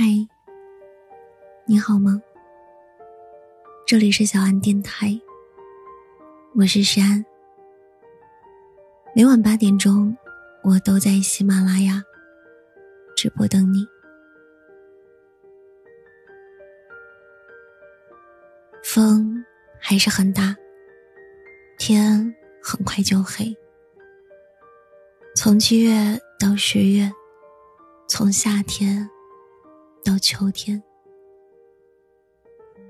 嗨，你好吗？这里是小安电台，我是山。每晚八点钟，我都在喜马拉雅直播等你。风还是很大，天很快就黑。从七月到十月，从夏天到秋天，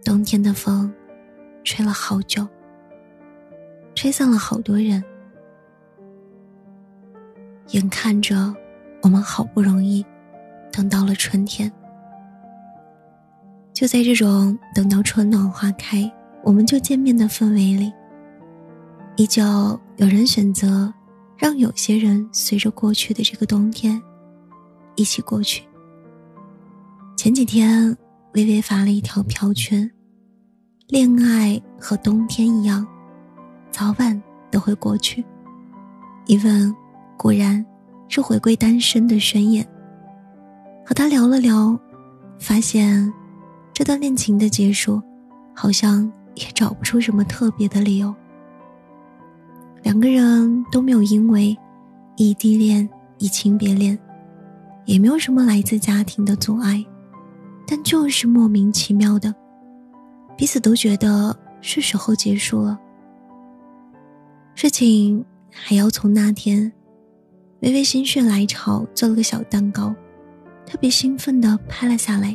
冬天的风吹了好久，吹散了好多人。眼看着我们好不容易等到了春天，就在这种等到春暖花开，我们就见面的氛围里，依旧有人选择。让有些人随着过去的这个冬天，一起过去。前几天，微微发了一条飘圈：“恋爱和冬天一样，早晚都会过去。”一问，果然是回归单身的宣言。和他聊了聊，发现这段恋情的结束，好像也找不出什么特别的理由。两个人都没有因为异地恋、移情别恋，也没有什么来自家庭的阻碍，但就是莫名其妙的，彼此都觉得是时候结束了。事情还要从那天，微微心血来潮做了个小蛋糕，特别兴奋的拍了下来，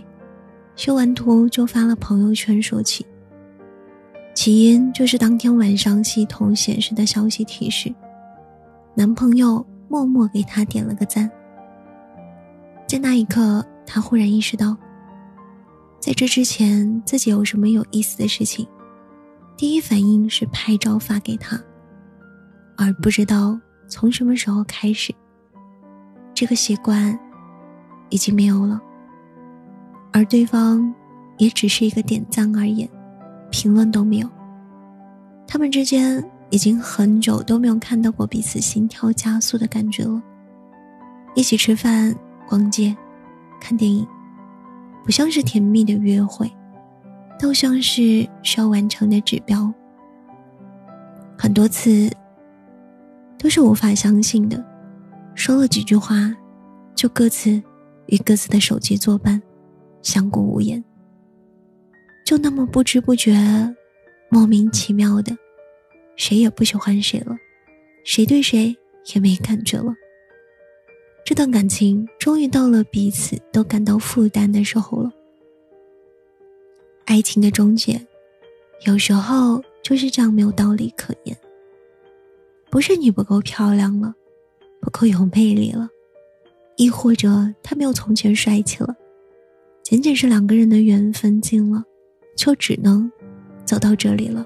修完图就发了朋友圈说起。起因就是当天晚上系统显示的消息提示，男朋友默默给她点了个赞。在那一刻，她忽然意识到，在这之前自己有什么有意思的事情，第一反应是拍照发给他，而不知道从什么时候开始，这个习惯已经没有了，而对方也只是一个点赞而已。评论都没有，他们之间已经很久都没有看到过彼此心跳加速的感觉了。一起吃饭、逛街、看电影，不像是甜蜜的约会，倒像是需要完成的指标。很多次都是无法相信的，说了几句话，就各自与各自的手机作伴，相顾无言。就那么不知不觉，莫名其妙的，谁也不喜欢谁了，谁对谁也没感觉了。这段感情终于到了彼此都感到负担的时候了。爱情的终结，有时候就是这样没有道理可言。不是你不够漂亮了，不够有魅力了，亦或者他没有从前帅气了，仅仅是两个人的缘分尽了。就只能走到这里了。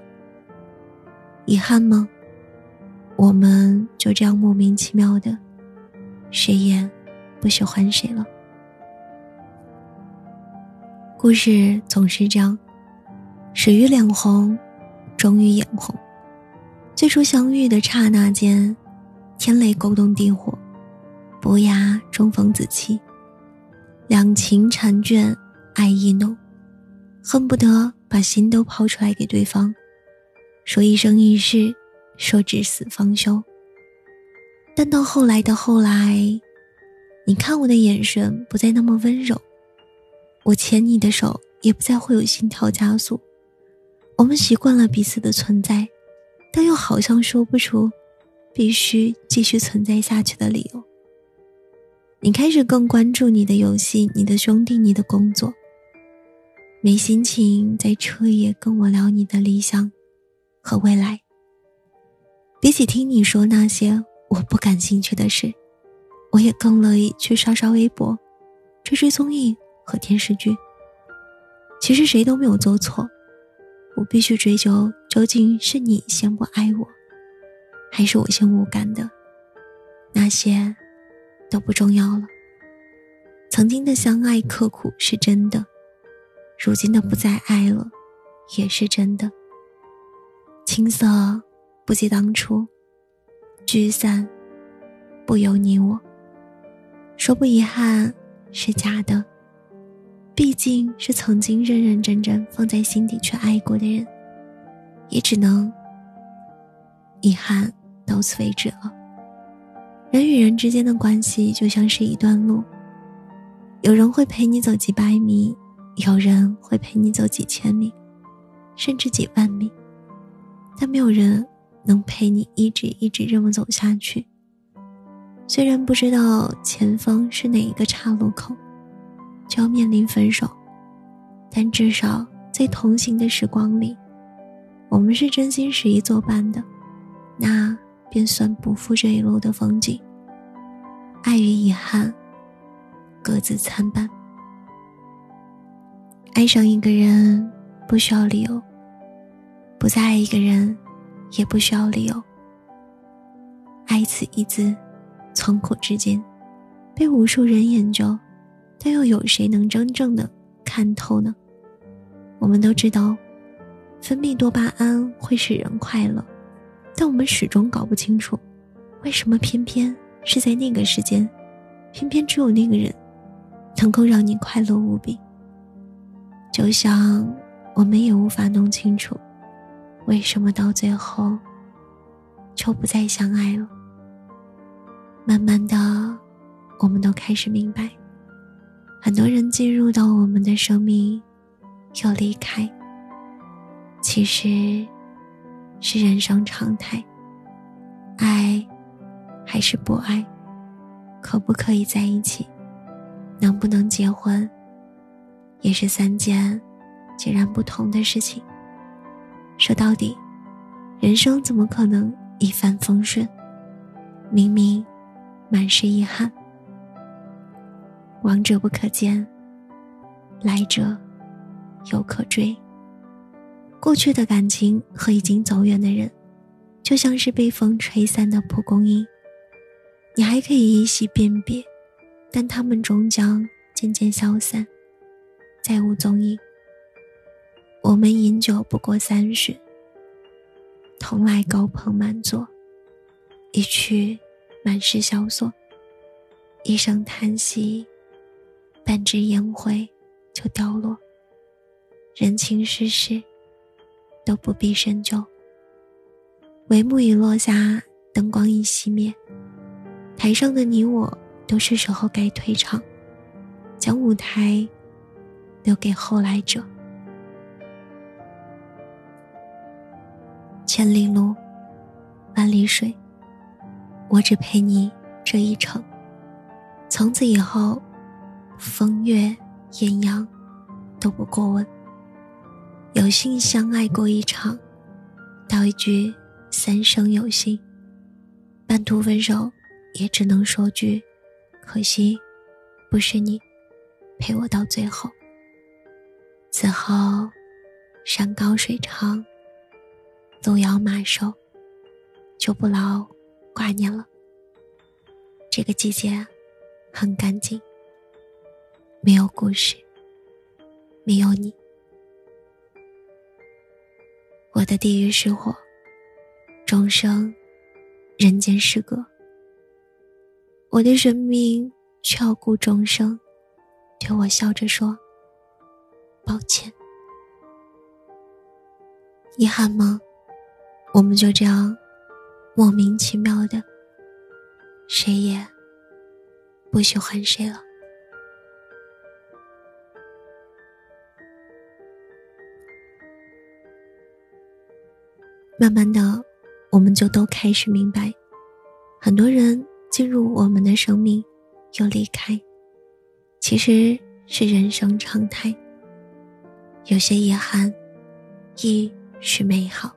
遗憾吗？我们就这样莫名其妙的，谁也不喜欢谁了。故事总是这样，始于脸红，终于眼红。最初相遇的刹那间，天雷勾动地火，伯牙中逢子期，两情缠眷，爱意浓。恨不得把心都抛出来给对方，说一生一世，说至死方休。但到后来的后来，你看我的眼神不再那么温柔，我牵你的手也不再会有心跳加速。我们习惯了彼此的存在，但又好像说不出必须继续存在下去的理由。你开始更关注你的游戏，你的兄弟，你的工作。没心情在彻夜跟我聊你的理想和未来。比起听你说那些我不感兴趣的事，我也更乐意去刷刷微博、追追综艺和电视剧。其实谁都没有做错，我必须追究究竟是你先不爱我，还是我先无感的。那些都不重要了。曾经的相爱刻苦是真的。如今的不再爱了，也是真的。青涩不及当初，聚散不由你我。说不遗憾是假的，毕竟是曾经认认真真放在心底去爱过的人，也只能遗憾到此为止了。人与人之间的关系就像是一段路，有人会陪你走几百米，有人会陪你走几千米，甚至几万米，但没有人能陪你一直一直这么走下去。虽然不知道前方是哪一个岔路口。就要面临分手，但至少在同行的时光里，我们是真心实意作伴的，那便算不负这一路的风景。爱与遗憾，各自参半。爱上一个人不需要理由，不再爱一个人也不需要理由。爱此一字，从古至今，被无数人研究。但又有谁能真正的看透呢？我们都知道，分泌多巴胺会使人快乐，但我们始终搞不清楚，为什么偏偏是在那个时间，偏偏只有那个人，能够让你快乐无比。就像我们也无法弄清楚，为什么到最后，就不再相爱了。慢慢的，我们都开始明白。很多人进入到我们的生命，又离开。其实，是人生常态。爱，还是不爱？可不可以在一起？能不能结婚？也是三件截然不同的事情。说到底，人生怎么可能一帆风顺？明明，满是遗憾。往者不可见，来者犹可追。过去的感情和已经走远的人，就像是被风吹散的蒲公英，你还可以依稀辨别，但他们终将渐渐消散，再无踪影。我们饮酒不过三巡，同来高朋满座，一去满是萧索，一声叹息。半支烟灰就掉落，人情世事都不必深究。帷幕已落下，灯光已熄灭，台上的你我都是时候该退场，将舞台留给后来者。千里路，万里水，我只陪你这一程。从此以后。风月艳阳都不过问，有幸相爱过一场，道一句三生有幸。半途分手，也只能说句可惜，不是你陪我到最后。此后山高水长，路遥马瘦，就不劳挂念了。这个季节很干净。没有故事，没有你，我的地狱是火，众生人间失格。我的生命却要顾众生，对我笑着说：“抱歉。”遗憾吗？我们就这样莫名其妙的，谁也不喜欢谁了。慢慢的，我们就都开始明白，很多人进入我们的生命，又离开，其实是人生常态。有些遗憾，亦是美好。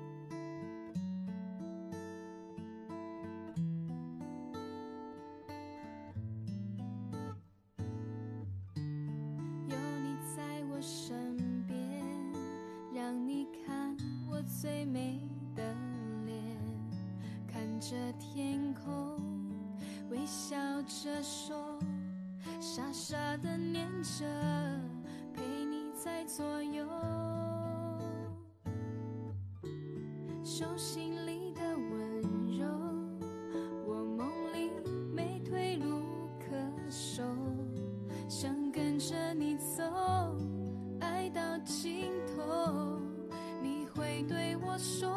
着天空微笑着说傻傻的念着陪你在左右。手心里的温柔我梦里没退路可守想跟着你走爱到尽头你会对我说